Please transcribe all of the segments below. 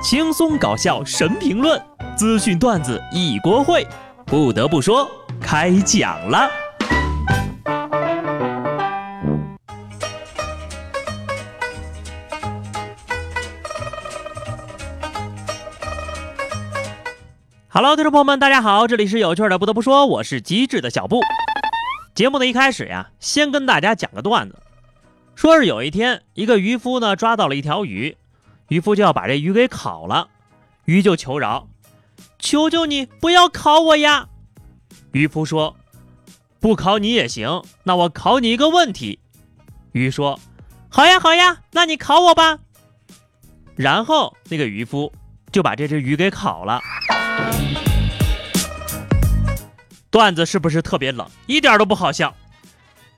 轻松搞笑神评论，资讯段子一锅烩。不得不说，开讲了。Hello，听众朋友们，大家好，这里是有趣的。不得不说，我是机智的小布。节目的一开始呀，先跟大家讲个段子，说是有一天，一个渔夫呢抓到了一条鱼，渔夫就要把这鱼给烤了，鱼就求饶：“求求你不要烤我呀！”渔夫说：“不烤你也行，那我考你一个问题。”鱼说：“好呀好呀，那你考我吧。”然后那个渔夫就把这只鱼给烤了。段子是不是特别冷，一点都不好笑？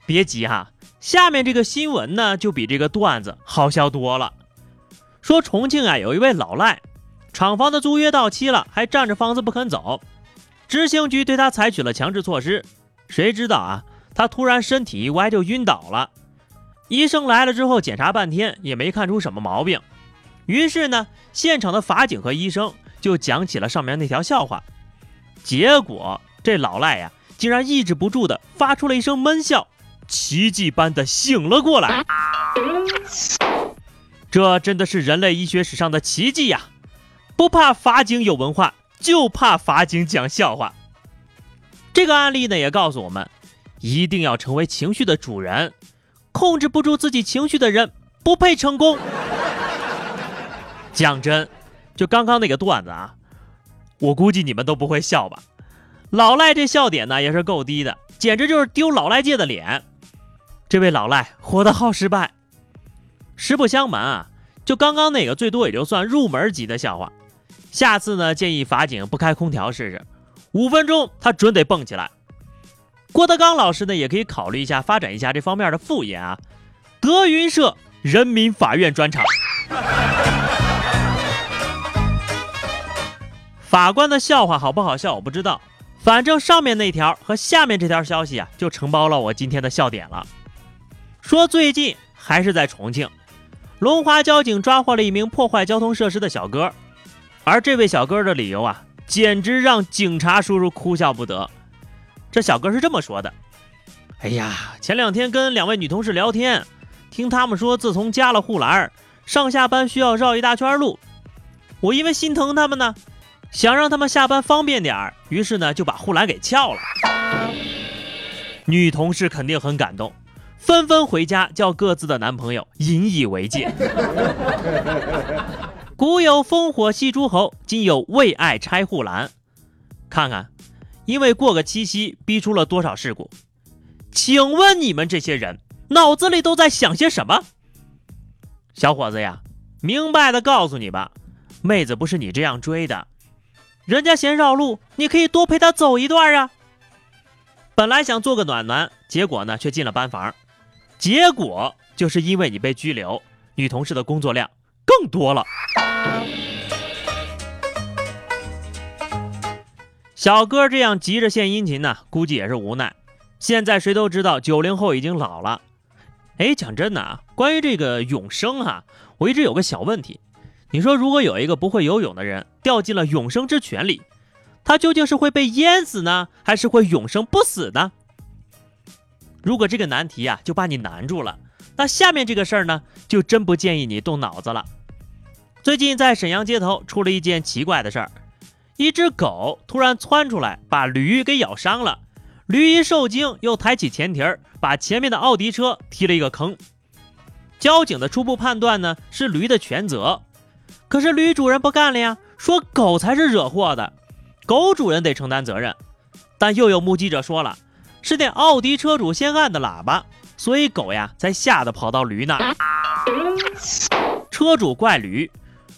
别急哈，下面这个新闻呢，就比这个段子好笑多了。说重庆啊，有一位老赖，厂房的租约到期了，还占着房子不肯走，执行局对他采取了强制措施。谁知道啊，他突然身体一歪就晕倒了，医生来了之后检查半天也没看出什么毛病，于是呢，现场的法警和医生就讲起了上面那条笑话，结果。这老赖呀，竟然抑制不住的发出了一声闷笑，奇迹般的醒了过来。这真的是人类医学史上的奇迹呀！不怕法警有文化，就怕法警讲笑话。这个案例呢，也告诉我们，一定要成为情绪的主人。控制不住自己情绪的人，不配成功。讲真，就刚刚那个段子啊，我估计你们都不会笑吧。老赖这笑点呢也是够低的，简直就是丢老赖界的脸。这位老赖活得好失败。实不相瞒啊，就刚刚那个最多也就算入门级的笑话。下次呢，建议法警不开空调试试，五分钟他准得蹦起来。郭德纲老师呢也可以考虑一下发展一下这方面的副业啊。德云社人民法院专场。法官的笑话好不好笑我不知道。反正上面那条和下面这条消息啊，就承包了我今天的笑点了。说最近还是在重庆，龙华交警抓获了一名破坏交通设施的小哥，而这位小哥的理由啊，简直让警察叔叔哭笑不得。这小哥是这么说的：“哎呀，前两天跟两位女同事聊天，听他们说自从加了护栏，上下班需要绕一大圈路，我因为心疼他们呢。”想让他们下班方便点儿，于是呢就把护栏给撬了。女同事肯定很感动，纷纷回家叫各自的男朋友引以为戒。古有烽火戏诸侯，今有为爱拆护栏。看看，因为过个七夕逼出了多少事故？请问你们这些人脑子里都在想些什么？小伙子呀，明白的告诉你吧，妹子不是你这样追的。人家嫌绕路，你可以多陪她走一段啊。本来想做个暖男，结果呢却进了班房，结果就是因为你被拘留，女同事的工作量更多了。小哥这样急着献殷勤呢，估计也是无奈。现在谁都知道九零后已经老了。哎，讲真的啊，关于这个永生哈，我一直有个小问题。你说，如果有一个不会游泳的人掉进了永生之泉里，他究竟是会被淹死呢，还是会永生不死呢？如果这个难题啊就把你难住了，那下面这个事儿呢，就真不建议你动脑子了。最近在沈阳街头出了一件奇怪的事儿，一只狗突然窜出来，把驴给咬伤了。驴一受惊，又抬起前蹄儿，把前面的奥迪车踢了一个坑。交警的初步判断呢，是驴的全责。可是驴主人不干了呀，说狗才是惹祸的，狗主人得承担责任。但又有目击者说了，是那奥迪车主先按的喇叭，所以狗呀才吓得跑到驴那。车主怪驴，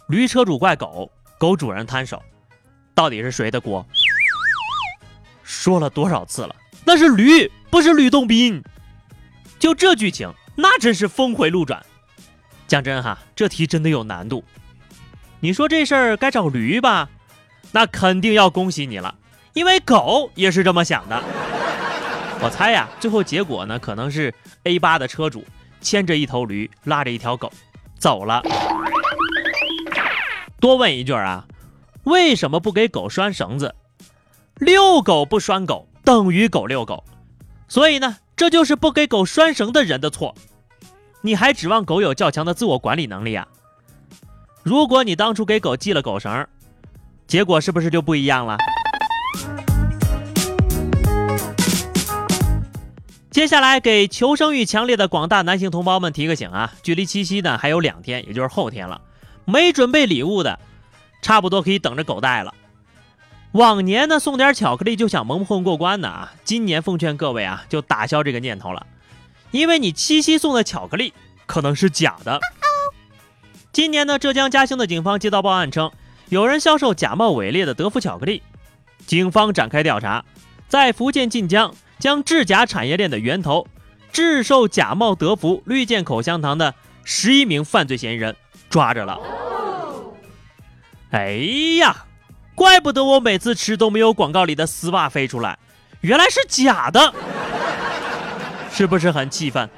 驴车主怪狗，狗主人摊手，到底是谁的锅？说了多少次了，那是驴，不是吕洞宾。就这剧情，那真是峰回路转。讲真哈，这题真的有难度。你说这事儿该找驴吧？那肯定要恭喜你了，因为狗也是这么想的。我猜呀，最后结果呢，可能是 A 八的车主牵着一头驴，拉着一条狗走了。多问一句啊，为什么不给狗拴绳子？遛狗不拴狗等于狗遛狗，所以呢，这就是不给狗拴绳的人的错。你还指望狗有较强的自我管理能力啊？如果你当初给狗系了狗绳，结果是不是就不一样了？接下来给求生欲强烈的广大男性同胞们提个醒啊，距离七夕呢还有两天，也就是后天了。没准备礼物的，差不多可以等着狗带了。往年呢送点巧克力就想蒙混过关的啊，今年奉劝各位啊，就打消这个念头了，因为你七夕送的巧克力可能是假的。今年呢，浙江嘉兴的警方接到报案称，有人销售假冒伪劣的德芙巧克力，警方展开调查，在福建晋江将制假产业链的源头，制售假冒德芙绿箭口香糖的十一名犯罪嫌疑人。抓着了！哎呀，怪不得我每次吃都没有广告里的丝袜飞出来，原来是假的，是不是很气愤？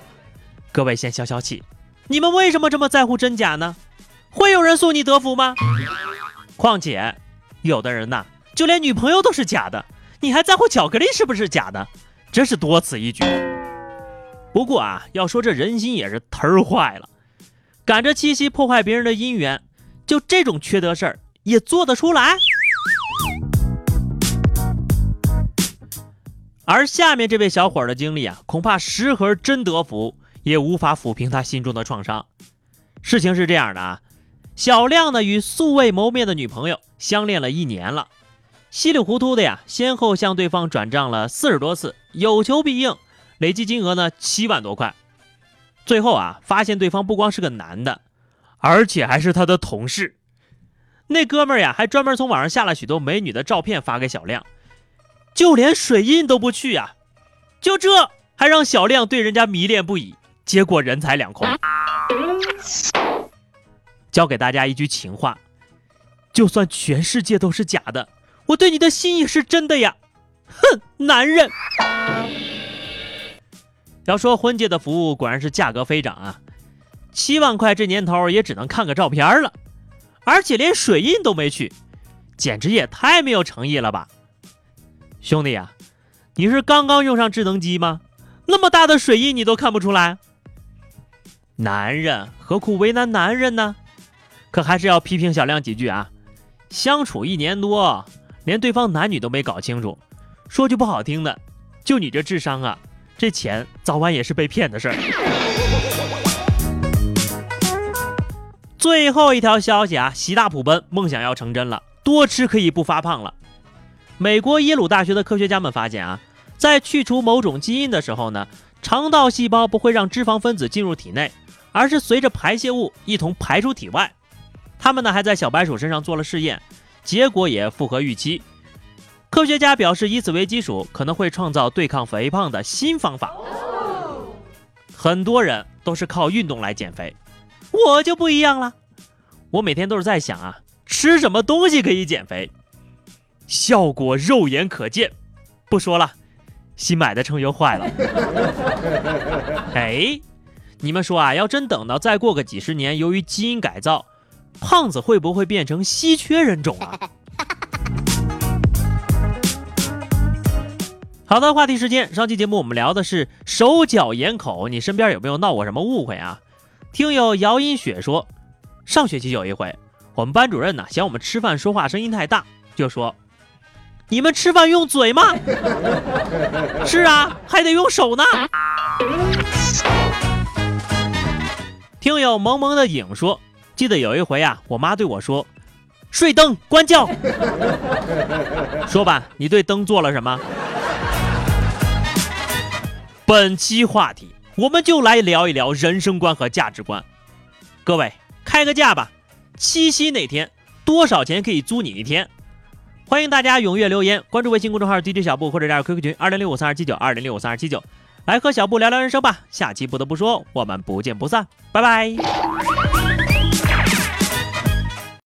各位先消消气，你们为什么这么在乎真假呢？会有人送你德芙吗？况且，有的人呐，就连女朋友都是假的，你还在乎巧克力是不是假的？真是多此一举。不过啊，要说这人心也是忒坏了。赶着七夕破坏别人的姻缘，就这种缺德事儿也做得出来？而下面这位小伙的经历啊，恐怕十盒真德芙也无法抚平他心中的创伤。事情是这样的啊，小亮呢与素未谋面的女朋友相恋了一年了，稀里糊涂的呀，先后向对方转账了四十多次，有求必应，累计金额呢七万多块。最后啊，发现对方不光是个男的，而且还是他的同事。那哥们儿呀，还专门从网上下了许多美女的照片发给小亮，就连水印都不去呀。就这还让小亮对人家迷恋不已，结果人财两空。教给大家一句情话：就算全世界都是假的，我对你的心意是真的呀！哼，男人。要说婚介的服务果然是价格飞涨啊，七万块这年头也只能看个照片了，而且连水印都没去，简直也太没有诚意了吧！兄弟呀，你是刚刚用上智能机吗？那么大的水印你都看不出来？男人何苦为难男人呢？可还是要批评小亮几句啊！相处一年多，连对方男女都没搞清楚，说句不好听的，就你这智商啊！这钱早晚也是被骗的事儿。最后一条消息啊，喜大普奔，梦想要成真了，多吃可以不发胖了。美国耶鲁大学的科学家们发现啊，在去除某种基因的时候呢，肠道细胞不会让脂肪分子进入体内，而是随着排泄物一同排出体外。他们呢还在小白鼠身上做了试验，结果也符合预期。科学家表示，以此为基础，可能会创造对抗肥胖的新方法。很多人都是靠运动来减肥，我就不一样了。我每天都是在想啊，吃什么东西可以减肥？效果肉眼可见。不说了，新买的秤又坏了。哎，你们说啊，要真等到再过个几十年，由于基因改造，胖子会不会变成稀缺人种啊？好的，话题时间。上期节目我们聊的是手脚眼口，你身边有没有闹过什么误会啊？听友姚音雪说，上学期有一回，我们班主任呢嫌我们吃饭说话声音太大，就说：“你们吃饭用嘴吗？” 是啊，还得用手呢。听友萌萌的影说，记得有一回啊，我妈对我说：“睡灯，关觉。”说吧，你对灯做了什么？本期话题，我们就来聊一聊人生观和价值观。各位开个价吧，七夕那天多少钱可以租你一天？欢迎大家踊跃留言，关注微信公众号 DJ 小布或者加入 QQ 群二零六五三二七九二零六五三二七九，来和小布聊聊人生吧。下期不得不说，我们不见不散，拜拜。